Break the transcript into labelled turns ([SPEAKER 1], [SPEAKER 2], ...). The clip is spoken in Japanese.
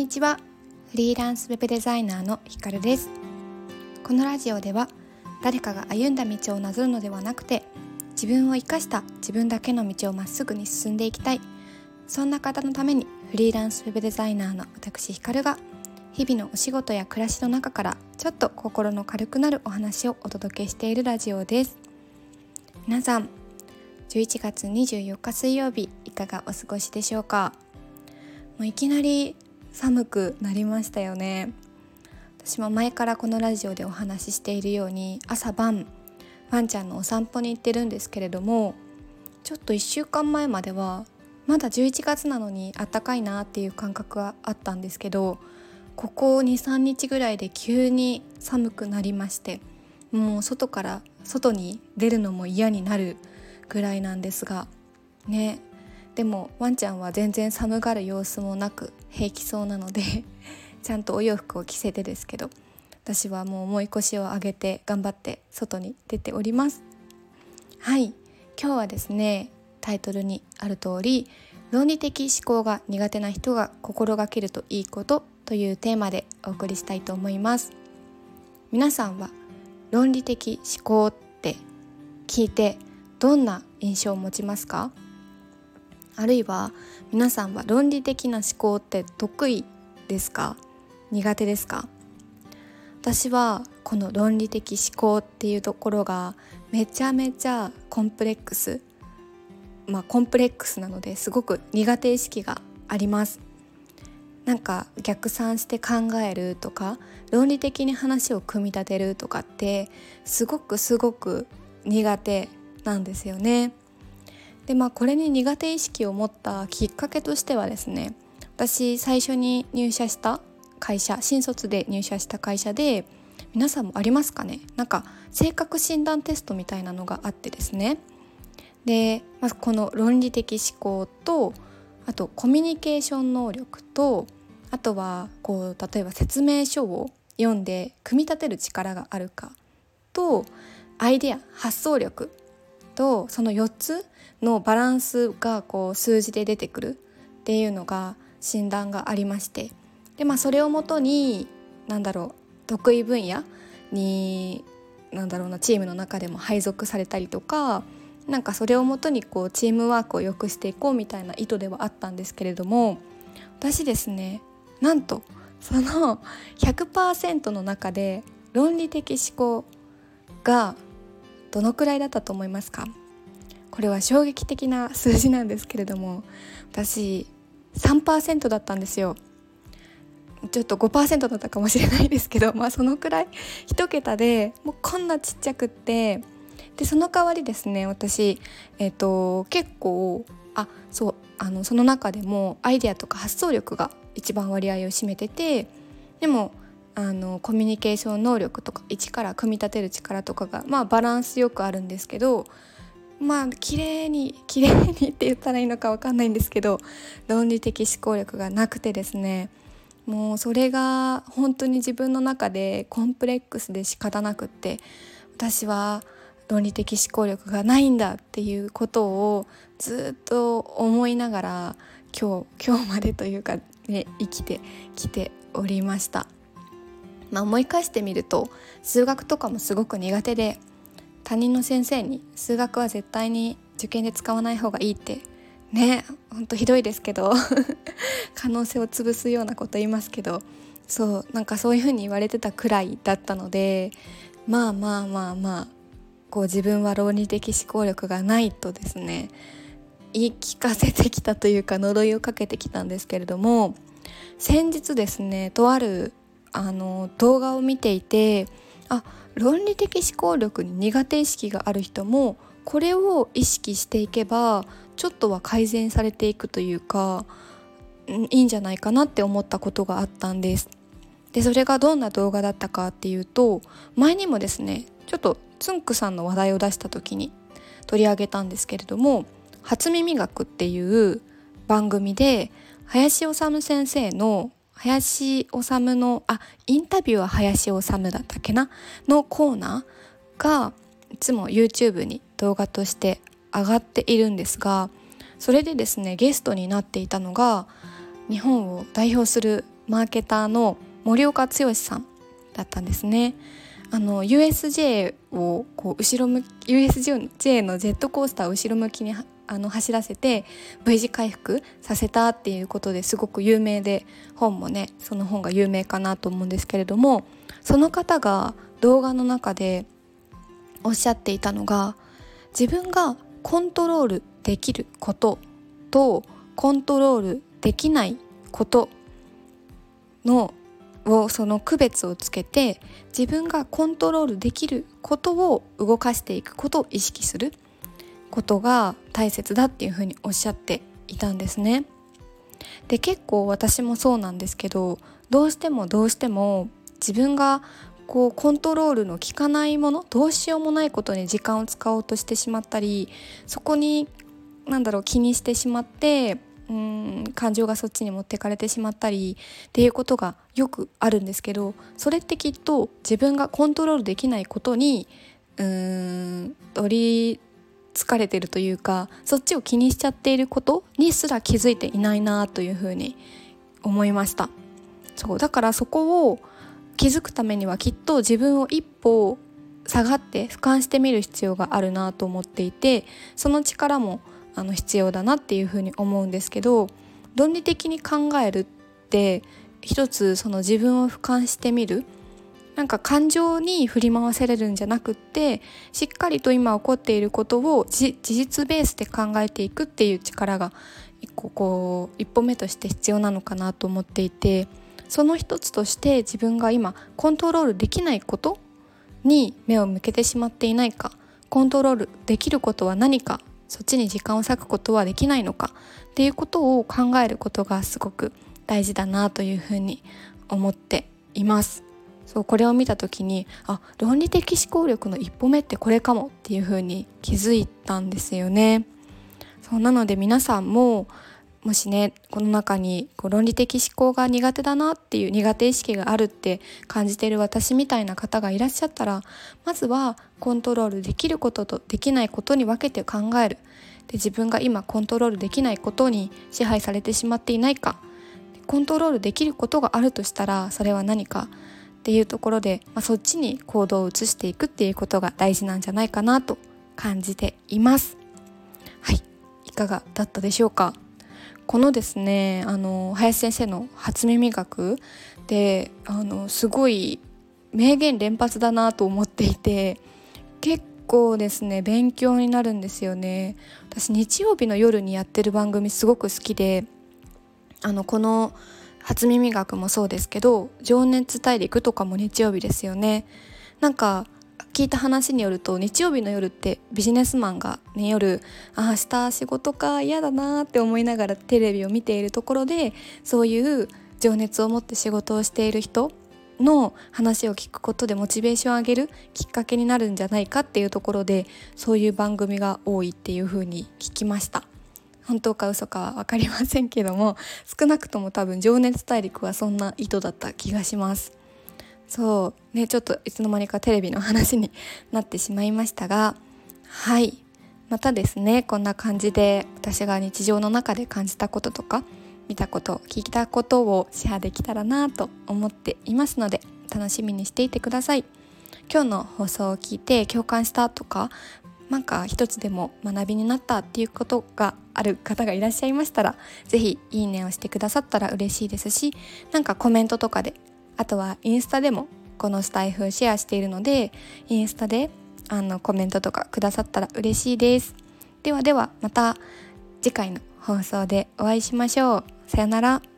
[SPEAKER 1] にちは。フリーランスウェブデザイナーのひかるです。このラジオでは誰かが歩んだ道をなぞるのではなくて自分を生かした自分だけの道をまっすぐに進んでいきたい。そんな方のためにフリーランスウェブデザイナーの私ひかるが日々のお仕事や暮らしの中からちょっと心の軽くなるお話をお届けしているラジオです。皆さん11月24日水曜日いかがお過ごしでしょうか？もういきなり寒くなりましたよね。私も前からこのラジオでお話ししているように朝晩ワンちゃんのお散歩に行ってるんですけれどもちょっと1週間前まではまだ11月なのにあったかいなっていう感覚はあったんですけどここ23日ぐらいで急に寒くなりましてもう外から外に出るのも嫌になるぐらいなんですがねでもワンちゃんは全然寒がる様子もなく平気そうなので ちゃんとお洋服を着せてですけど私はもう重い腰を上げて頑張って外に出ております。はい。今日はですねタイトルにある通り論理的思考が苦手な人が心がけるといいことというテーマでお送りしたいと思います。皆さんは論理的思考って聞いてどんな印象を持ちますか？あるいは皆さんは論理的な思考って得意ですか？苦手ですか？私はこの論理的思考っていうところがめちゃめちゃコンプレックスまあコンプレックスなのですごく苦手意識があります。なんか逆算して考えるとか論理的に話を組み立てるとかってすごくすごく苦手なんですよね。でまあこれに苦手意識を持ったきっかけとしてはですね私最初に入社した会社新卒で入社した会社で皆さんもありますかね？なんか性格診断テストみたいなのがあってですね。で、まずこの論理的思考とあとコミュニケーション能力とあとはこう例えば説明書を読んで組み立てる力があるかとアイデア発想力とその4つのバランスがこう数字で出てくるっていうのが診断がありましてで、まあ、それをもとに何だろう得意分野に何だろうなチームの中でも配属されたりとかなんかそれをもとにこうチームワークを良くしていこうみたいな意図ではあったんですけれども私ですねなんとその100%の中で論理的思考がどのくらいだったと思いますか？これは衝撃的な数字なんですけれども私3%だったんですよ。ちょっと5%だったかもしれないですけどまあそのくらい1桁でもうこんなちっちゃくってでその代わりですね私、えーと、結構あそうあのその中でもアイデアとか発想力が一番割合を占めててでもあのコミュニケーション能力とか一から組み立てる力とかがまあバランスよくあるんですけどまあ綺麗に綺麗にって言ったらいいのか分かんないんですけど論理的思考力がなくてですねもうそれが本当に自分の中でコンプレックスで仕方なくって私は論理的思考力がないんだっていうことをずっと思いながら今日今日までというかね生きてきておりました。まあ、思い返してみると数学とかもすごく苦手で他人の先生に数学は絶対に受験で使わない方がいいってねほんとひどいですけど 可能性を潰すようなこと言いますけどそうなんかそういう風に言われてたくらいだったのでまあまあまあまあこう自分は論理的思考力がないとですね言い聞かせてきたというか呪いをかけてきたんですけれども先日ですねとあるあの動画を見ていてあ論理的思考力に苦手意識がある人もこれを意識していけばちょっとは改善されていくというかいいんじゃないかなって思ったことがあったんです。でそれがどんな動画だったかっていうと前にもですねちょっとつんくさんの話題を出した時に取り上げたんですけれども「初耳学」っていう番組で林修先生の林修のあインタビューは林修だったっけな？のコーナーがいつも YouTube に動画として上がっているんですがそれでですねゲストになっていたのが日本を代表するマーケターの森岡剛さんだったんですね。あの USJ をこう後ろ向き USJ のジェットコースターを後ろ向きにあの走らせて V 字回復させたっていうことですごく有名で本もねその本が有名かなと思うんですけれどもその方が動画の中でおっしゃっていたのが自分がコントロールできることとコントロールできないことのをその区別をつけて自分がコントロールできることを動かしていくことを意識する。ことが大切だっていうふうにおっしゃっていたんですね。で結構私もそうなんですけどどうしてもどうしても自分がこうコントロールの効かないものどうしようもないことに時間を使おうとしてしまったりそこに何だろう気にしてしまってうん感情がそっちに持ってかれてしまったりっていうことがよくあるんですけどそれってきっと自分がコントロールできないことにうーん取りつかれてるというかそっちを気にしちゃっていることにすら気づいていないなというふうに思いました。そうだからそこを気づくためにはきっと自分を一歩下がって俯瞰してみる必要があるなと思っていてその力もあの必要だなっていうふうに思うんですけど論理的に考えるって一つその自分を俯瞰してみるなんか感情に振り回されるんじゃなくってしっかりと今起こっていることを事実ベースで考えていくっていう力が一個こう一歩目として必要なのかなと思っていてその一つとして自分が今コントロールできないことに目を向けてしまっていないかコントロールできることは何かそっちに時間を割くことはできないのかっていうことを考えることがすごく大事だなというふうに思っています。そうこれを見た時にあ論理的思考力の一歩目ってこれかもっていうふうに気づいたんですよね。そうなので皆さんももしねこの中にこう論理的思考が苦手だなっていう苦手意識があるって感じている私みたいな方がいらっしゃったらまずはコントロールできることとできないことに分けて考える。で自分が今コントロールできないことに支配されてしまっていないか。コントロールできることがあるとしたらそれは何か。っていうところで、まあ、そっちに行動を移していくっていうことが大事なんじゃないかなと感じています。はい。いかがだったでしょうか？このですねあの林先生の初耳学であのすごい名言連発だなと思っていて結構ですね勉強になるんですよね。私日曜日の夜にやってる番組すごく好きであのこの初耳学もそうですけど情熱大陸とかも日曜日ですよね。なんか聞いた話によると日曜日の夜ってビジネスマンが、ね、夜あ明日仕事か嫌だなって思いながらテレビを見ているところでそういう情熱を持って仕事をしている人の話を聞くことでモチベーションを上げるきっかけになるんじゃないかっていうところでそういう番組が多いっていう風に聞きました。本当か嘘かは分かりませんけども少なくとも多分「情熱大陸」はそんな意図だった気がします。そう。ねちょっといつの間にかテレビの話になってしまいましたがはい。またですねこんな感じで私が日常の中で感じたこととか見たこと聞いたことをシェアできたらなと思っていますので楽しみにしていてください。今日の放送を聞いて共感したとかなんか一つでも学びになったっていうことがある方がいらっしゃいましたら是非いいねをしてくださったら嬉しいですしなんかコメントとかであとはインスタでもこのスタイフシェアしているのでインスタであのコメントとかくださったら嬉しいです。ではではまた次回の放送でお会いしましょう。さよなら。